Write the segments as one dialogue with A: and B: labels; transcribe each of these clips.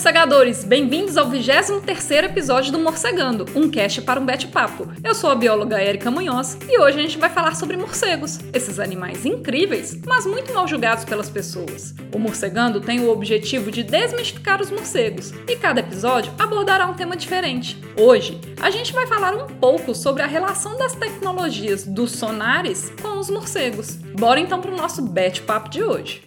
A: Morcegadores! Bem-vindos ao 23 episódio do Morcegando, um cast para um bate-papo. Eu sou a bióloga Erika Munhoz e hoje a gente vai falar sobre morcegos, esses animais incríveis, mas muito mal julgados pelas pessoas. O Morcegando tem o objetivo de desmistificar os morcegos e cada episódio abordará um tema diferente. Hoje, a gente vai falar um pouco sobre a relação das tecnologias dos sonares com os morcegos. Bora então para o nosso bate-papo de hoje.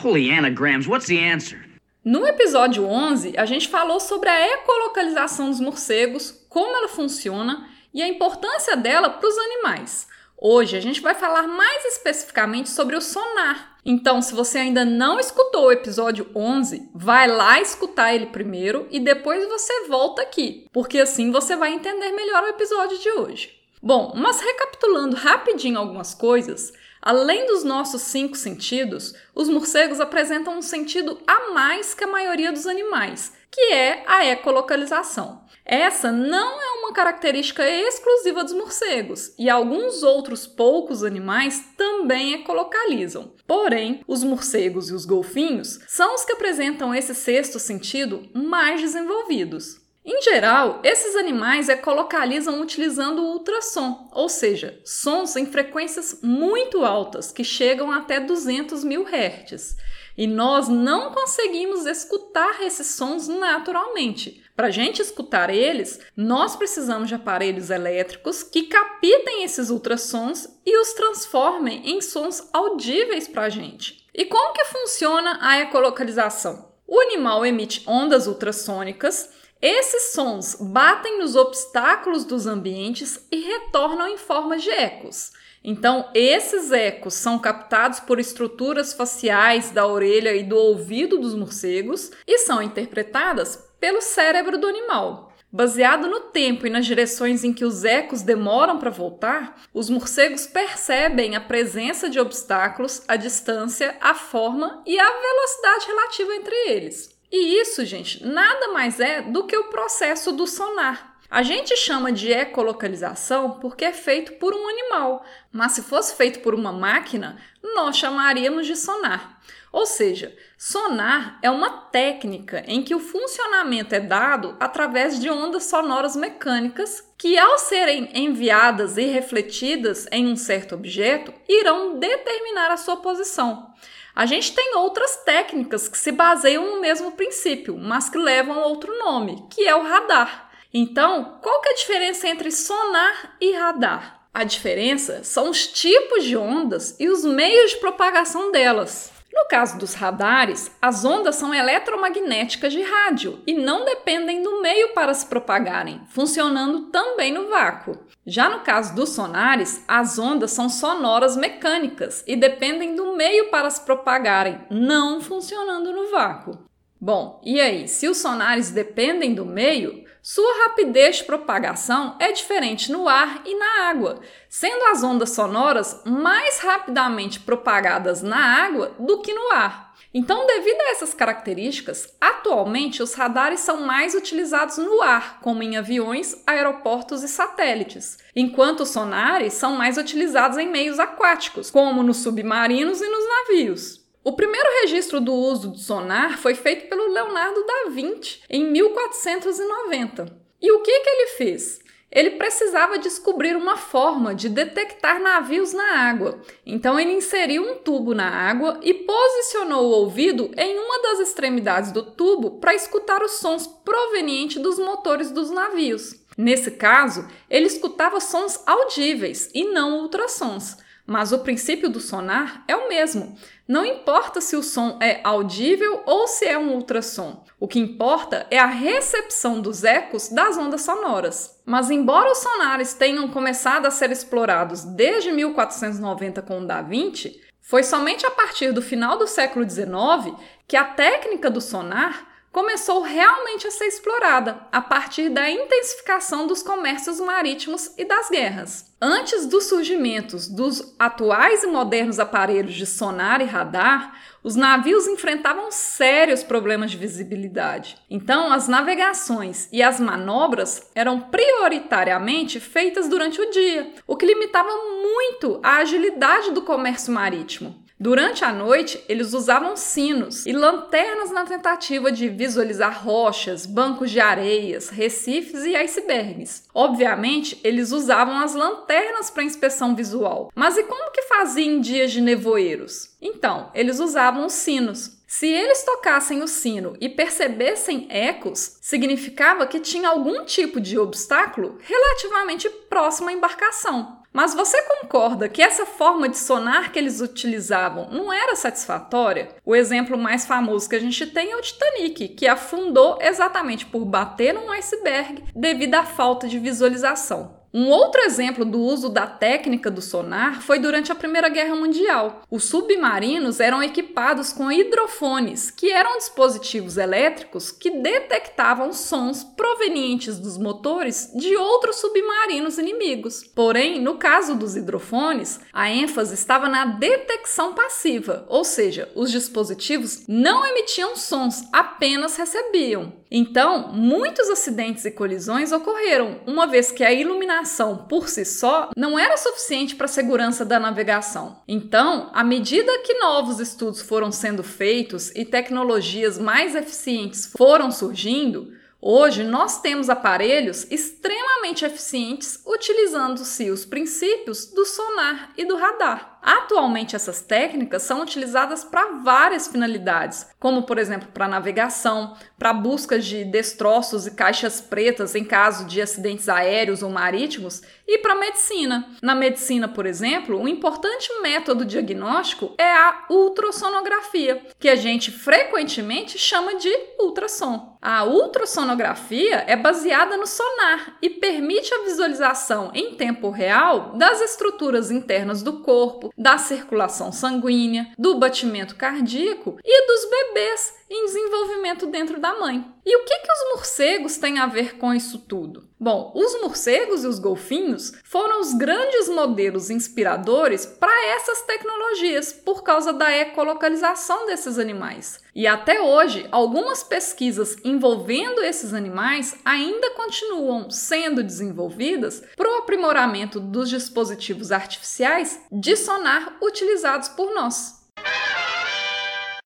B: Holy anagrams, what's the answer?
A: No episódio 11, a gente falou sobre a ecolocalização dos morcegos, como ela funciona e a importância dela para os animais. Hoje a gente vai falar mais especificamente sobre o sonar. Então, se você ainda não escutou o episódio 11, vai lá escutar ele primeiro e depois você volta aqui, porque assim você vai entender melhor o episódio de hoje. Bom, mas recapitulando rapidinho algumas coisas, Além dos nossos cinco sentidos, os morcegos apresentam um sentido a mais que a maioria dos animais, que é a ecolocalização. Essa não é uma característica exclusiva dos morcegos, e alguns outros poucos animais também ecolocalizam. Porém, os morcegos e os golfinhos são os que apresentam esse sexto sentido mais desenvolvidos. Em geral, esses animais ecolocalizam utilizando o ultrassom, ou seja, sons em frequências muito altas, que chegam até 200 mil Hz. E nós não conseguimos escutar esses sons naturalmente. Para a gente escutar eles, nós precisamos de aparelhos elétricos que captem esses ultrassons e os transformem em sons audíveis para a gente. E como que funciona a ecolocalização? O animal emite ondas ultrassônicas esses sons batem nos obstáculos dos ambientes e retornam em forma de ecos. Então, esses ecos são captados por estruturas faciais da orelha e do ouvido dos morcegos e são interpretadas pelo cérebro do animal. Baseado no tempo e nas direções em que os ecos demoram para voltar, os morcegos percebem a presença de obstáculos, a distância, a forma e a velocidade relativa entre eles. E isso, gente, nada mais é do que o processo do sonar. A gente chama de ecolocalização porque é feito por um animal, mas se fosse feito por uma máquina, nós chamaríamos de sonar. Ou seja, sonar é uma técnica em que o funcionamento é dado através de ondas sonoras mecânicas que, ao serem enviadas e refletidas em um certo objeto, irão determinar a sua posição. A gente tem outras técnicas que se baseiam no mesmo princípio, mas que levam outro nome, que é o radar. Então, qual que é a diferença entre sonar e radar? A diferença são os tipos de ondas e os meios de propagação delas. No caso dos radares, as ondas são eletromagnéticas de rádio e não dependem do meio para se propagarem, funcionando também no vácuo. Já no caso dos sonares, as ondas são sonoras mecânicas e dependem do meio para se propagarem, não funcionando no vácuo. Bom, e aí, se os sonares dependem do meio, sua rapidez de propagação é diferente no ar e na água, sendo as ondas sonoras mais rapidamente propagadas na água do que no ar. Então, devido a essas características, atualmente os radares são mais utilizados no ar, como em aviões, aeroportos e satélites, enquanto os sonares são mais utilizados em meios aquáticos, como nos submarinos e nos navios. O primeiro registro do uso do sonar foi feito pelo Leonardo da Vinci em 1490. E o que, que ele fez? Ele precisava descobrir uma forma de detectar navios na água. Então ele inseriu um tubo na água e posicionou o ouvido em uma das extremidades do tubo para escutar os sons provenientes dos motores dos navios. Nesse caso, ele escutava sons audíveis e não ultrassons. Mas o princípio do sonar é o mesmo. Não importa se o som é audível ou se é um ultrassom. O que importa é a recepção dos ecos das ondas sonoras. Mas embora os sonares tenham começado a ser explorados desde 1490 com o Da Vinci, foi somente a partir do final do século XIX que a técnica do sonar começou realmente a ser explorada a partir da intensificação dos comércios marítimos e das guerras. Antes dos surgimentos dos atuais e modernos aparelhos de sonar e radar, os navios enfrentavam sérios problemas de visibilidade. Então, as navegações e as manobras eram prioritariamente feitas durante o dia, o que limitava muito a agilidade do comércio marítimo. Durante a noite, eles usavam sinos e lanternas na tentativa de visualizar rochas, bancos de areias, recifes e icebergs. Obviamente, eles usavam as lanternas para inspeção visual. Mas e como que faziam em dias de nevoeiros? Então, eles usavam os sinos. Se eles tocassem o sino e percebessem ecos, significava que tinha algum tipo de obstáculo relativamente próximo à embarcação. Mas você concorda que essa forma de sonar que eles utilizavam não era satisfatória? O exemplo mais famoso que a gente tem é o Titanic, que afundou exatamente por bater num iceberg devido à falta de visualização. Um outro exemplo do uso da técnica do sonar foi durante a Primeira Guerra Mundial. Os submarinos eram equipados com hidrofones, que eram dispositivos elétricos que detectavam sons provenientes dos motores de outros submarinos inimigos. Porém, no caso dos hidrofones, a ênfase estava na detecção passiva, ou seja, os dispositivos não emitiam sons, apenas recebiam. Então, muitos acidentes e colisões ocorreram, uma vez que a iluminação por si só não era suficiente para a segurança da navegação. Então, à medida que novos estudos foram sendo feitos e tecnologias mais eficientes foram surgindo, Hoje nós temos aparelhos extremamente eficientes utilizando-se os princípios do sonar e do radar. Atualmente, essas técnicas são utilizadas para várias finalidades, como, por exemplo, para navegação, para busca de destroços e caixas pretas em caso de acidentes aéreos ou marítimos, e para medicina. Na medicina, por exemplo, um importante método diagnóstico é a ultrassonografia, que a gente frequentemente chama de ultrassom. A ultrassonografia é baseada no sonar e permite a visualização em tempo real das estruturas internas do corpo, da circulação sanguínea, do batimento cardíaco e dos bebês em desenvolvimento dentro da mãe. E o que, que os morcegos têm a ver com isso tudo? Bom, os morcegos e os golfinhos foram os grandes modelos inspiradores para essas tecnologias por causa da ecolocalização desses animais. E até hoje, algumas pesquisas envolvendo esses animais ainda continuam sendo desenvolvidas para o aprimoramento dos dispositivos artificiais de sonar utilizados por nós.